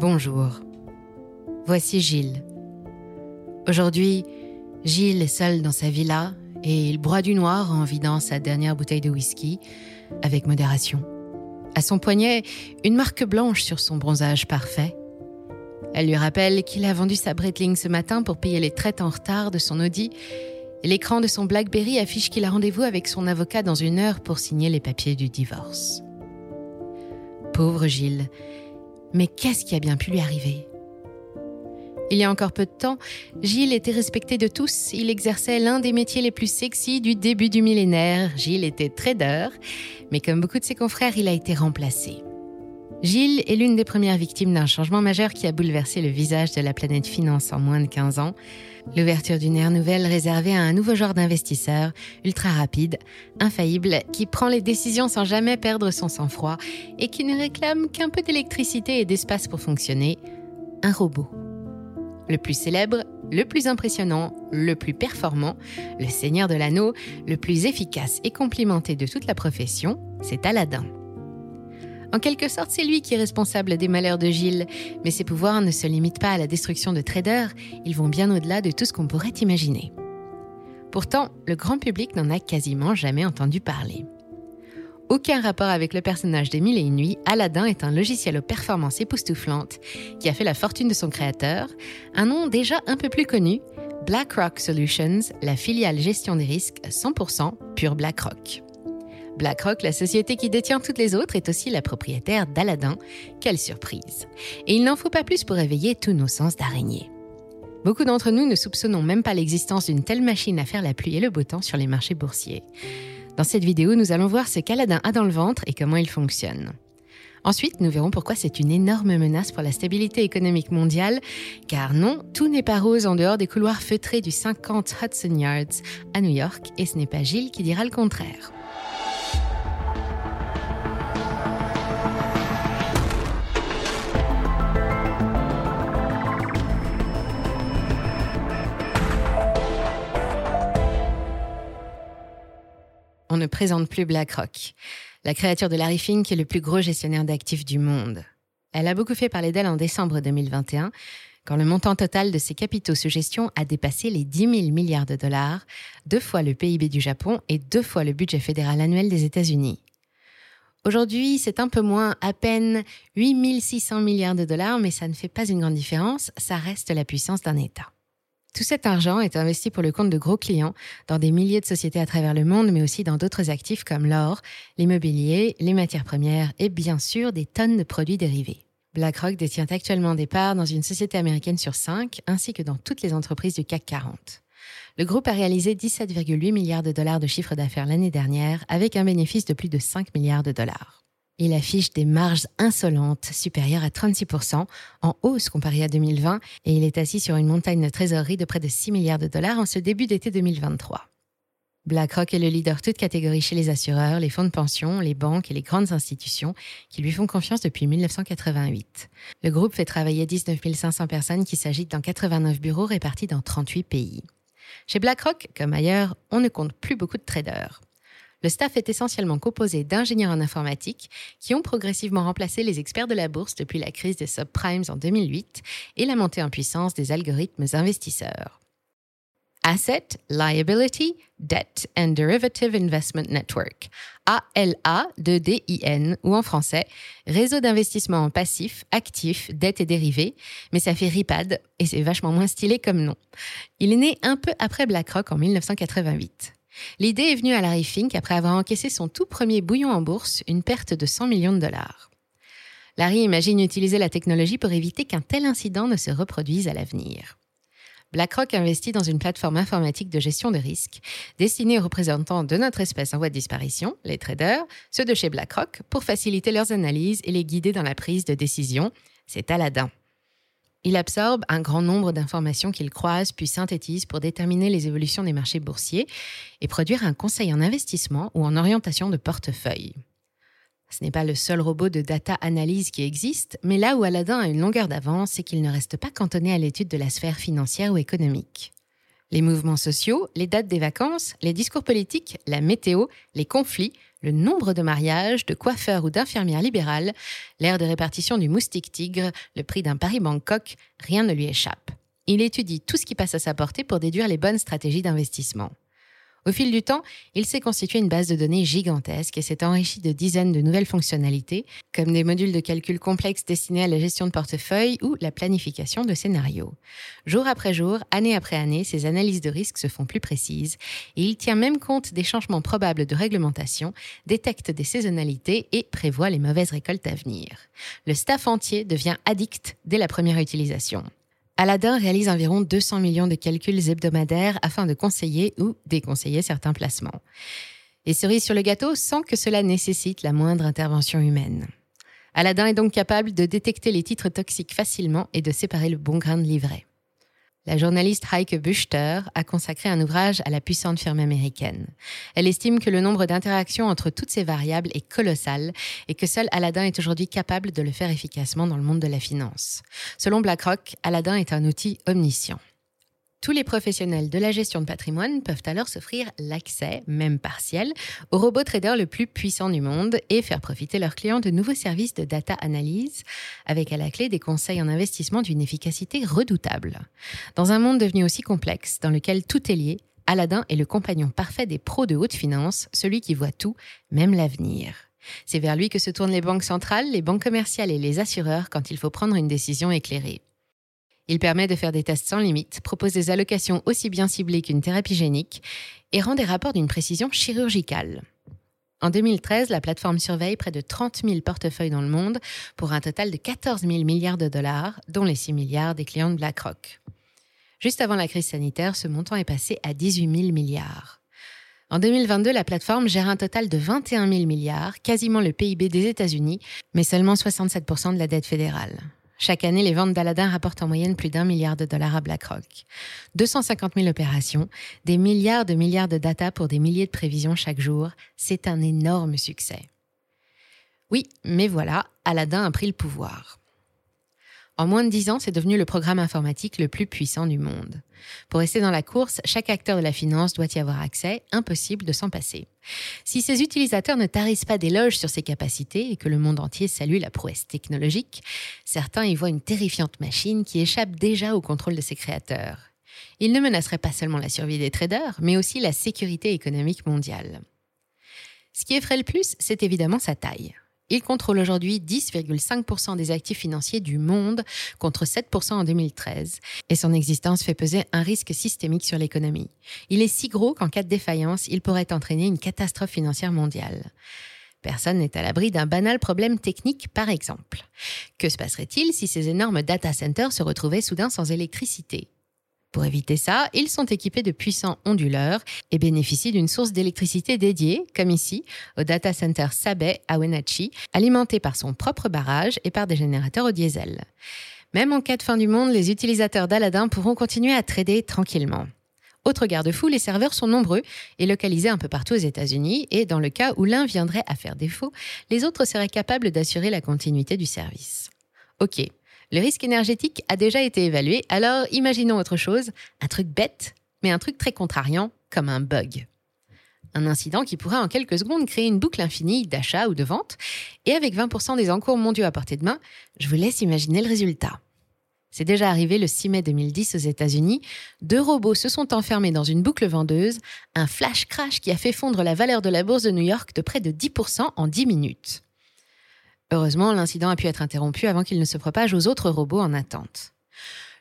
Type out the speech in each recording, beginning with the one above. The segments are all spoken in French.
Bonjour. Voici Gilles. Aujourd'hui, Gilles est seul dans sa villa et il broie du noir en vidant sa dernière bouteille de whisky avec modération. À son poignet, une marque blanche sur son bronzage parfait. Elle lui rappelle qu'il a vendu sa Breitling ce matin pour payer les traites en retard de son Audi. L'écran de son BlackBerry affiche qu'il a rendez-vous avec son avocat dans une heure pour signer les papiers du divorce. Pauvre Gilles, mais qu'est-ce qui a bien pu lui arriver? Il y a encore peu de temps, Gilles était respecté de tous. Il exerçait l'un des métiers les plus sexy du début du millénaire. Gilles était trader, mais comme beaucoup de ses confrères, il a été remplacé. Gilles est l'une des premières victimes d'un changement majeur qui a bouleversé le visage de la planète finance en moins de 15 ans. L'ouverture d'une ère nouvelle réservée à un nouveau genre d'investisseur, ultra rapide, infaillible, qui prend les décisions sans jamais perdre son sang-froid et qui ne réclame qu'un peu d'électricité et d'espace pour fonctionner, un robot. Le plus célèbre, le plus impressionnant, le plus performant, le seigneur de l'anneau, le plus efficace et complimenté de toute la profession, c'est Aladdin. En quelque sorte, c'est lui qui est responsable des malheurs de Gilles, mais ses pouvoirs ne se limitent pas à la destruction de traders, ils vont bien au-delà de tout ce qu'on pourrait imaginer. Pourtant, le grand public n'en a quasiment jamais entendu parler. Aucun rapport avec le personnage des Mille et une nuits, Aladdin est un logiciel aux performances époustouflantes qui a fait la fortune de son créateur, un nom déjà un peu plus connu, BlackRock Solutions, la filiale gestion des risques 100% pure BlackRock. BlackRock, la société qui détient toutes les autres, est aussi la propriétaire d'Aladin. Quelle surprise Et il n'en faut pas plus pour réveiller tous nos sens d'araignée. Beaucoup d'entre nous ne soupçonnons même pas l'existence d'une telle machine à faire la pluie et le beau temps sur les marchés boursiers. Dans cette vidéo, nous allons voir ce qu'Aladin a dans le ventre et comment il fonctionne. Ensuite, nous verrons pourquoi c'est une énorme menace pour la stabilité économique mondiale, car non, tout n'est pas rose en dehors des couloirs feutrés du 50 Hudson Yards à New York, et ce n'est pas Gilles qui dira le contraire. Ne présente plus BlackRock, la créature de Larry Fink est le plus gros gestionnaire d'actifs du monde. Elle a beaucoup fait parler d'elle en décembre 2021, quand le montant total de ses capitaux sous gestion a dépassé les 10 000 milliards de dollars, deux fois le PIB du Japon et deux fois le budget fédéral annuel des États-Unis. Aujourd'hui, c'est un peu moins, à peine 8 600 milliards de dollars, mais ça ne fait pas une grande différence, ça reste la puissance d'un État. Tout cet argent est investi pour le compte de gros clients dans des milliers de sociétés à travers le monde, mais aussi dans d'autres actifs comme l'or, l'immobilier, les matières premières et bien sûr des tonnes de produits dérivés. BlackRock détient actuellement des parts dans une société américaine sur cinq, ainsi que dans toutes les entreprises du CAC 40. Le groupe a réalisé 17,8 milliards de dollars de chiffre d'affaires l'année dernière, avec un bénéfice de plus de 5 milliards de dollars. Il affiche des marges insolentes, supérieures à 36%, en hausse comparée à 2020, et il est assis sur une montagne de trésorerie de près de 6 milliards de dollars en ce début d'été 2023. BlackRock est le leader toute catégorie chez les assureurs, les fonds de pension, les banques et les grandes institutions qui lui font confiance depuis 1988. Le groupe fait travailler 19 500 personnes qui s'agitent dans 89 bureaux répartis dans 38 pays. Chez BlackRock, comme ailleurs, on ne compte plus beaucoup de traders le staff est essentiellement composé d'ingénieurs en informatique qui ont progressivement remplacé les experts de la bourse depuis la crise des subprimes en 2008 et la montée en puissance des algorithmes investisseurs. Asset, Liability, Debt and Derivative Investment Network, ALA de DIN ou en français, réseau d'investissement en passif, actif, dette et dérivés, mais ça fait RIPAD et c'est vachement moins stylé comme nom. Il est né un peu après BlackRock en 1988. L'idée est venue à Larry Fink après avoir encaissé son tout premier bouillon en bourse, une perte de 100 millions de dollars. Larry imagine utiliser la technologie pour éviter qu'un tel incident ne se reproduise à l'avenir. BlackRock investit dans une plateforme informatique de gestion de risques destinée aux représentants de notre espèce en voie de disparition, les traders, ceux de chez BlackRock, pour faciliter leurs analyses et les guider dans la prise de décision. C'est Aladdin. Il absorbe un grand nombre d'informations qu'il croise puis synthétise pour déterminer les évolutions des marchés boursiers et produire un conseil en investissement ou en orientation de portefeuille. Ce n'est pas le seul robot de data analyse qui existe, mais là où Aladdin a une longueur d'avance, c'est qu'il ne reste pas cantonné à l'étude de la sphère financière ou économique. Les mouvements sociaux, les dates des vacances, les discours politiques, la météo, les conflits, le nombre de mariages, de coiffeurs ou d'infirmières libérales, l'aire de répartition du moustique tigre, le prix d'un Paris-Bangkok, rien ne lui échappe. Il étudie tout ce qui passe à sa portée pour déduire les bonnes stratégies d'investissement. Au fil du temps, il s'est constitué une base de données gigantesque et s'est enrichi de dizaines de nouvelles fonctionnalités, comme des modules de calcul complexes destinés à la gestion de portefeuille ou la planification de scénarios. Jour après jour, année après année, ses analyses de risque se font plus précises et il tient même compte des changements probables de réglementation, détecte des saisonnalités et prévoit les mauvaises récoltes à venir. Le staff entier devient addict dès la première utilisation. Aladdin réalise environ 200 millions de calculs hebdomadaires afin de conseiller ou déconseiller certains placements. Et cerise sur le gâteau sans que cela nécessite la moindre intervention humaine. Aladdin est donc capable de détecter les titres toxiques facilement et de séparer le bon grain de livret. La journaliste Heike Buchter a consacré un ouvrage à la puissante firme américaine. Elle estime que le nombre d'interactions entre toutes ces variables est colossal et que seul Aladdin est aujourd'hui capable de le faire efficacement dans le monde de la finance. Selon BlackRock, Aladdin est un outil omniscient. Tous les professionnels de la gestion de patrimoine peuvent alors s'offrir l'accès, même partiel, au robot trader le plus puissant du monde et faire profiter leurs clients de nouveaux services de data analyse, avec à la clé des conseils en investissement d'une efficacité redoutable. Dans un monde devenu aussi complexe, dans lequel tout est lié, Aladdin est le compagnon parfait des pros de haute finance, celui qui voit tout, même l'avenir. C'est vers lui que se tournent les banques centrales, les banques commerciales et les assureurs quand il faut prendre une décision éclairée. Il permet de faire des tests sans limite, propose des allocations aussi bien ciblées qu'une thérapie génique et rend des rapports d'une précision chirurgicale. En 2013, la plateforme surveille près de 30 000 portefeuilles dans le monde pour un total de 14 000 milliards de dollars, dont les 6 milliards des clients de BlackRock. Juste avant la crise sanitaire, ce montant est passé à 18 000 milliards. En 2022, la plateforme gère un total de 21 000 milliards, quasiment le PIB des États-Unis, mais seulement 67% de la dette fédérale. Chaque année, les ventes d'Aladin rapportent en moyenne plus d'un milliard de dollars à BlackRock. 250 000 opérations, des milliards de milliards de data pour des milliers de prévisions chaque jour, c'est un énorme succès. Oui, mais voilà, Aladdin a pris le pouvoir. En moins de dix ans, c'est devenu le programme informatique le plus puissant du monde. Pour rester dans la course, chaque acteur de la finance doit y avoir accès, impossible de s'en passer. Si ses utilisateurs ne tarissent pas d'éloges sur ses capacités et que le monde entier salue la prouesse technologique, certains y voient une terrifiante machine qui échappe déjà au contrôle de ses créateurs. Il ne menacerait pas seulement la survie des traders, mais aussi la sécurité économique mondiale. Ce qui effraie le plus, c'est évidemment sa taille. Il contrôle aujourd'hui 10,5% des actifs financiers du monde contre 7% en 2013 et son existence fait peser un risque systémique sur l'économie. Il est si gros qu'en cas de défaillance, il pourrait entraîner une catastrophe financière mondiale. Personne n'est à l'abri d'un banal problème technique, par exemple. Que se passerait-il si ces énormes data centers se retrouvaient soudain sans électricité? Pour éviter ça, ils sont équipés de puissants onduleurs et bénéficient d'une source d'électricité dédiée, comme ici, au data center Sabe à Wenatchee, alimenté par son propre barrage et par des générateurs au diesel. Même en cas de fin du monde, les utilisateurs d'Aladin pourront continuer à trader tranquillement. Autre garde-fou, les serveurs sont nombreux et localisés un peu partout aux États-Unis, et dans le cas où l'un viendrait à faire défaut, les autres seraient capables d'assurer la continuité du service. Ok, le risque énergétique a déjà été évalué, alors imaginons autre chose, un truc bête, mais un truc très contrariant, comme un bug. Un incident qui pourrait en quelques secondes créer une boucle infinie d'achat ou de vente, et avec 20% des encours mondiaux à portée de main, je vous laisse imaginer le résultat. C'est déjà arrivé le 6 mai 2010 aux États-Unis. Deux robots se sont enfermés dans une boucle vendeuse, un flash crash qui a fait fondre la valeur de la bourse de New York de près de 10% en 10 minutes. Heureusement, l'incident a pu être interrompu avant qu'il ne se propage aux autres robots en attente.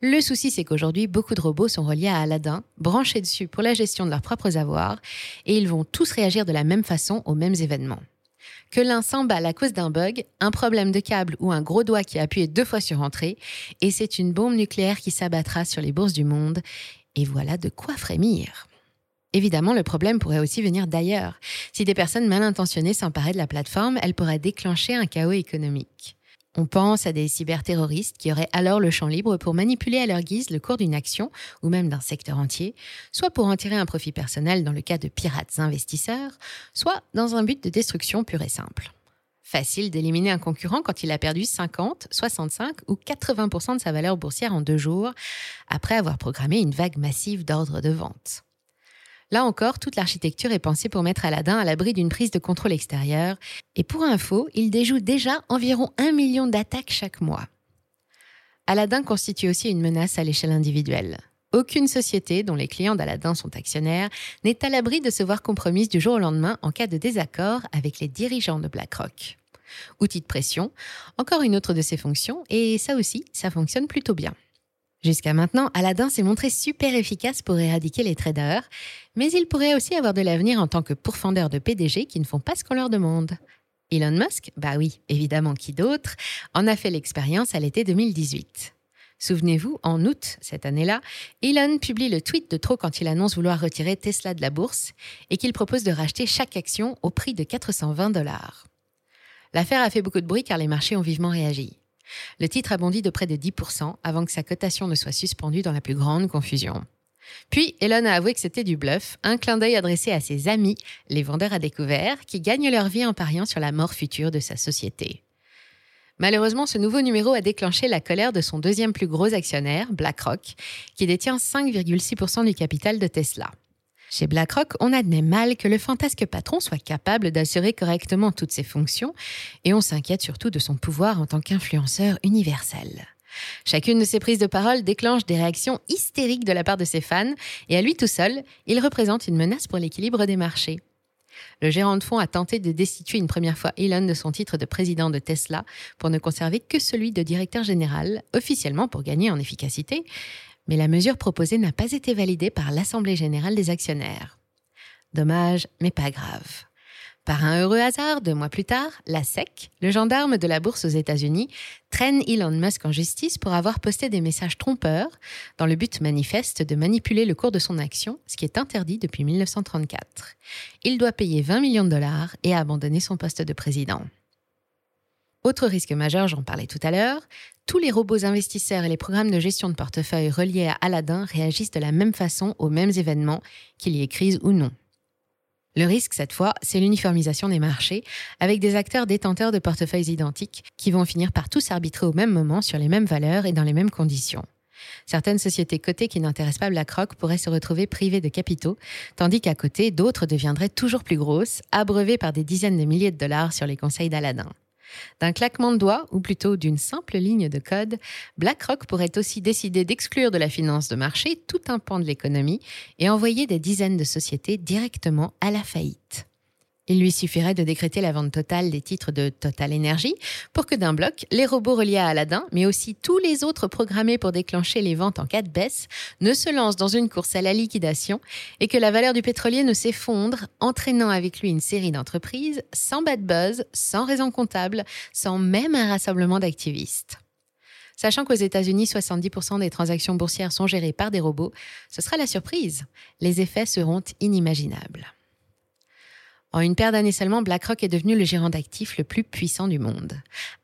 Le souci, c'est qu'aujourd'hui, beaucoup de robots sont reliés à Aladdin, branchés dessus pour la gestion de leurs propres avoirs, et ils vont tous réagir de la même façon aux mêmes événements. Que l'un s'emballe à cause d'un bug, un problème de câble ou un gros doigt qui a appuyé deux fois sur entrée, et c'est une bombe nucléaire qui s'abattra sur les bourses du monde, et voilà de quoi frémir. Évidemment, le problème pourrait aussi venir d'ailleurs. Si des personnes mal intentionnées s'emparaient de la plateforme, elles pourraient déclencher un chaos économique. On pense à des cyberterroristes qui auraient alors le champ libre pour manipuler à leur guise le cours d'une action ou même d'un secteur entier, soit pour en tirer un profit personnel dans le cas de pirates investisseurs, soit dans un but de destruction pure et simple. Facile d'éliminer un concurrent quand il a perdu 50, 65 ou 80% de sa valeur boursière en deux jours, après avoir programmé une vague massive d'ordres de vente. Là encore, toute l'architecture est pensée pour mettre Aladdin à l'abri d'une prise de contrôle extérieure. Et pour info, il déjoue déjà environ un million d'attaques chaque mois. Aladdin constitue aussi une menace à l'échelle individuelle. Aucune société dont les clients d'Aladin sont actionnaires n'est à l'abri de se voir compromise du jour au lendemain en cas de désaccord avec les dirigeants de BlackRock. Outil de pression, encore une autre de ses fonctions, et ça aussi, ça fonctionne plutôt bien. Jusqu'à maintenant, Aladdin s'est montré super efficace pour éradiquer les traders, mais il pourrait aussi avoir de l'avenir en tant que pourfendeur de PDG qui ne font pas ce qu'on leur demande. Elon Musk, bah oui, évidemment qui d'autre, en a fait l'expérience à l'été 2018. Souvenez-vous, en août cette année-là, Elon publie le tweet de trop quand il annonce vouloir retirer Tesla de la bourse et qu'il propose de racheter chaque action au prix de 420 dollars. L'affaire a fait beaucoup de bruit car les marchés ont vivement réagi. Le titre a bondi de près de 10% avant que sa cotation ne soit suspendue dans la plus grande confusion. Puis, Elon a avoué que c'était du bluff, un clin d'œil adressé à ses amis, les vendeurs à découvert, qui gagnent leur vie en pariant sur la mort future de sa société. Malheureusement, ce nouveau numéro a déclenché la colère de son deuxième plus gros actionnaire, BlackRock, qui détient 5,6% du capital de Tesla. Chez BlackRock, on admet mal que le fantasque patron soit capable d'assurer correctement toutes ses fonctions, et on s'inquiète surtout de son pouvoir en tant qu'influenceur universel. Chacune de ses prises de parole déclenche des réactions hystériques de la part de ses fans, et à lui tout seul, il représente une menace pour l'équilibre des marchés. Le gérant de fonds a tenté de destituer une première fois Elon de son titre de président de Tesla pour ne conserver que celui de directeur général, officiellement pour gagner en efficacité, mais la mesure proposée n'a pas été validée par l'Assemblée générale des actionnaires. Dommage, mais pas grave. Par un heureux hasard, deux mois plus tard, la SEC, le gendarme de la bourse aux États-Unis, traîne Elon Musk en justice pour avoir posté des messages trompeurs dans le but manifeste de manipuler le cours de son action, ce qui est interdit depuis 1934. Il doit payer 20 millions de dollars et abandonner son poste de président. Autre risque majeur, j'en parlais tout à l'heure, tous les robots investisseurs et les programmes de gestion de portefeuille reliés à Aladdin réagissent de la même façon aux mêmes événements, qu'il y ait crise ou non. Le risque, cette fois, c'est l'uniformisation des marchés, avec des acteurs détenteurs de portefeuilles identiques qui vont finir par tous arbitrer au même moment sur les mêmes valeurs et dans les mêmes conditions. Certaines sociétés cotées qui n'intéressent pas BlackRock pourraient se retrouver privées de capitaux, tandis qu'à côté, d'autres deviendraient toujours plus grosses, abreuvées par des dizaines de milliers de dollars sur les conseils d'Aladin. D'un claquement de doigts, ou plutôt d'une simple ligne de code, BlackRock pourrait aussi décider d'exclure de la finance de marché tout un pan de l'économie et envoyer des dizaines de sociétés directement à la faillite. Il lui suffirait de décréter la vente totale des titres de Total Energy pour que d'un bloc, les robots reliés à Aladdin, mais aussi tous les autres programmés pour déclencher les ventes en cas de baisse, ne se lancent dans une course à la liquidation et que la valeur du pétrolier ne s'effondre, entraînant avec lui une série d'entreprises sans bad buzz, sans raison comptable, sans même un rassemblement d'activistes. Sachant qu'aux États-Unis, 70% des transactions boursières sont gérées par des robots, ce sera la surprise. Les effets seront inimaginables. En une paire d'années seulement, BlackRock est devenu le gérant d'actifs le plus puissant du monde.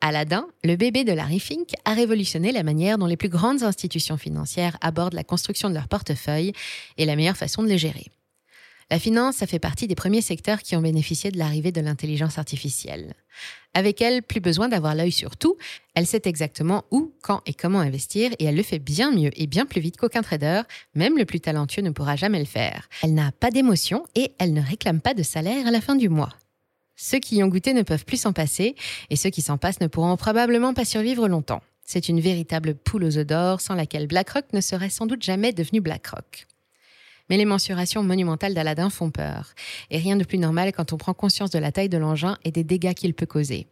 Aladdin, le bébé de Larry Fink, a révolutionné la manière dont les plus grandes institutions financières abordent la construction de leur portefeuille et la meilleure façon de les gérer. La finance, ça fait partie des premiers secteurs qui ont bénéficié de l'arrivée de l'intelligence artificielle. Avec elle, plus besoin d'avoir l'œil sur tout, elle sait exactement où, quand et comment investir et elle le fait bien mieux et bien plus vite qu'aucun trader, même le plus talentueux ne pourra jamais le faire. Elle n'a pas d'émotion et elle ne réclame pas de salaire à la fin du mois. Ceux qui y ont goûté ne peuvent plus s'en passer et ceux qui s'en passent ne pourront probablement pas survivre longtemps. C'est une véritable poule aux œufs d'or sans laquelle BlackRock ne serait sans doute jamais devenu BlackRock. Mais les mensurations monumentales d'Aladin font peur. Et rien de plus normal quand on prend conscience de la taille de l'engin et des dégâts qu'il peut causer.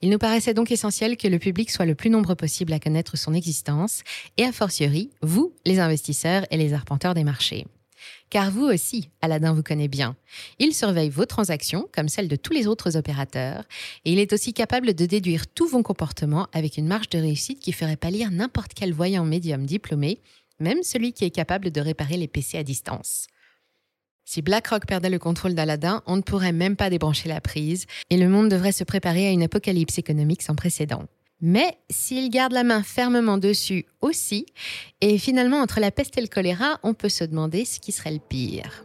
Il nous paraissait donc essentiel que le public soit le plus nombreux possible à connaître son existence, et a fortiori, vous, les investisseurs et les arpenteurs des marchés. Car vous aussi, Aladdin vous connaît bien. Il surveille vos transactions, comme celles de tous les autres opérateurs, et il est aussi capable de déduire tous vos comportements avec une marge de réussite qui ferait pâlir n'importe quel voyant médium diplômé, même celui qui est capable de réparer les PC à distance. Si BlackRock perdait le contrôle d'Aladin, on ne pourrait même pas débrancher la prise et le monde devrait se préparer à une apocalypse économique sans précédent. Mais s'il garde la main fermement dessus aussi, et finalement entre la peste et le choléra, on peut se demander ce qui serait le pire.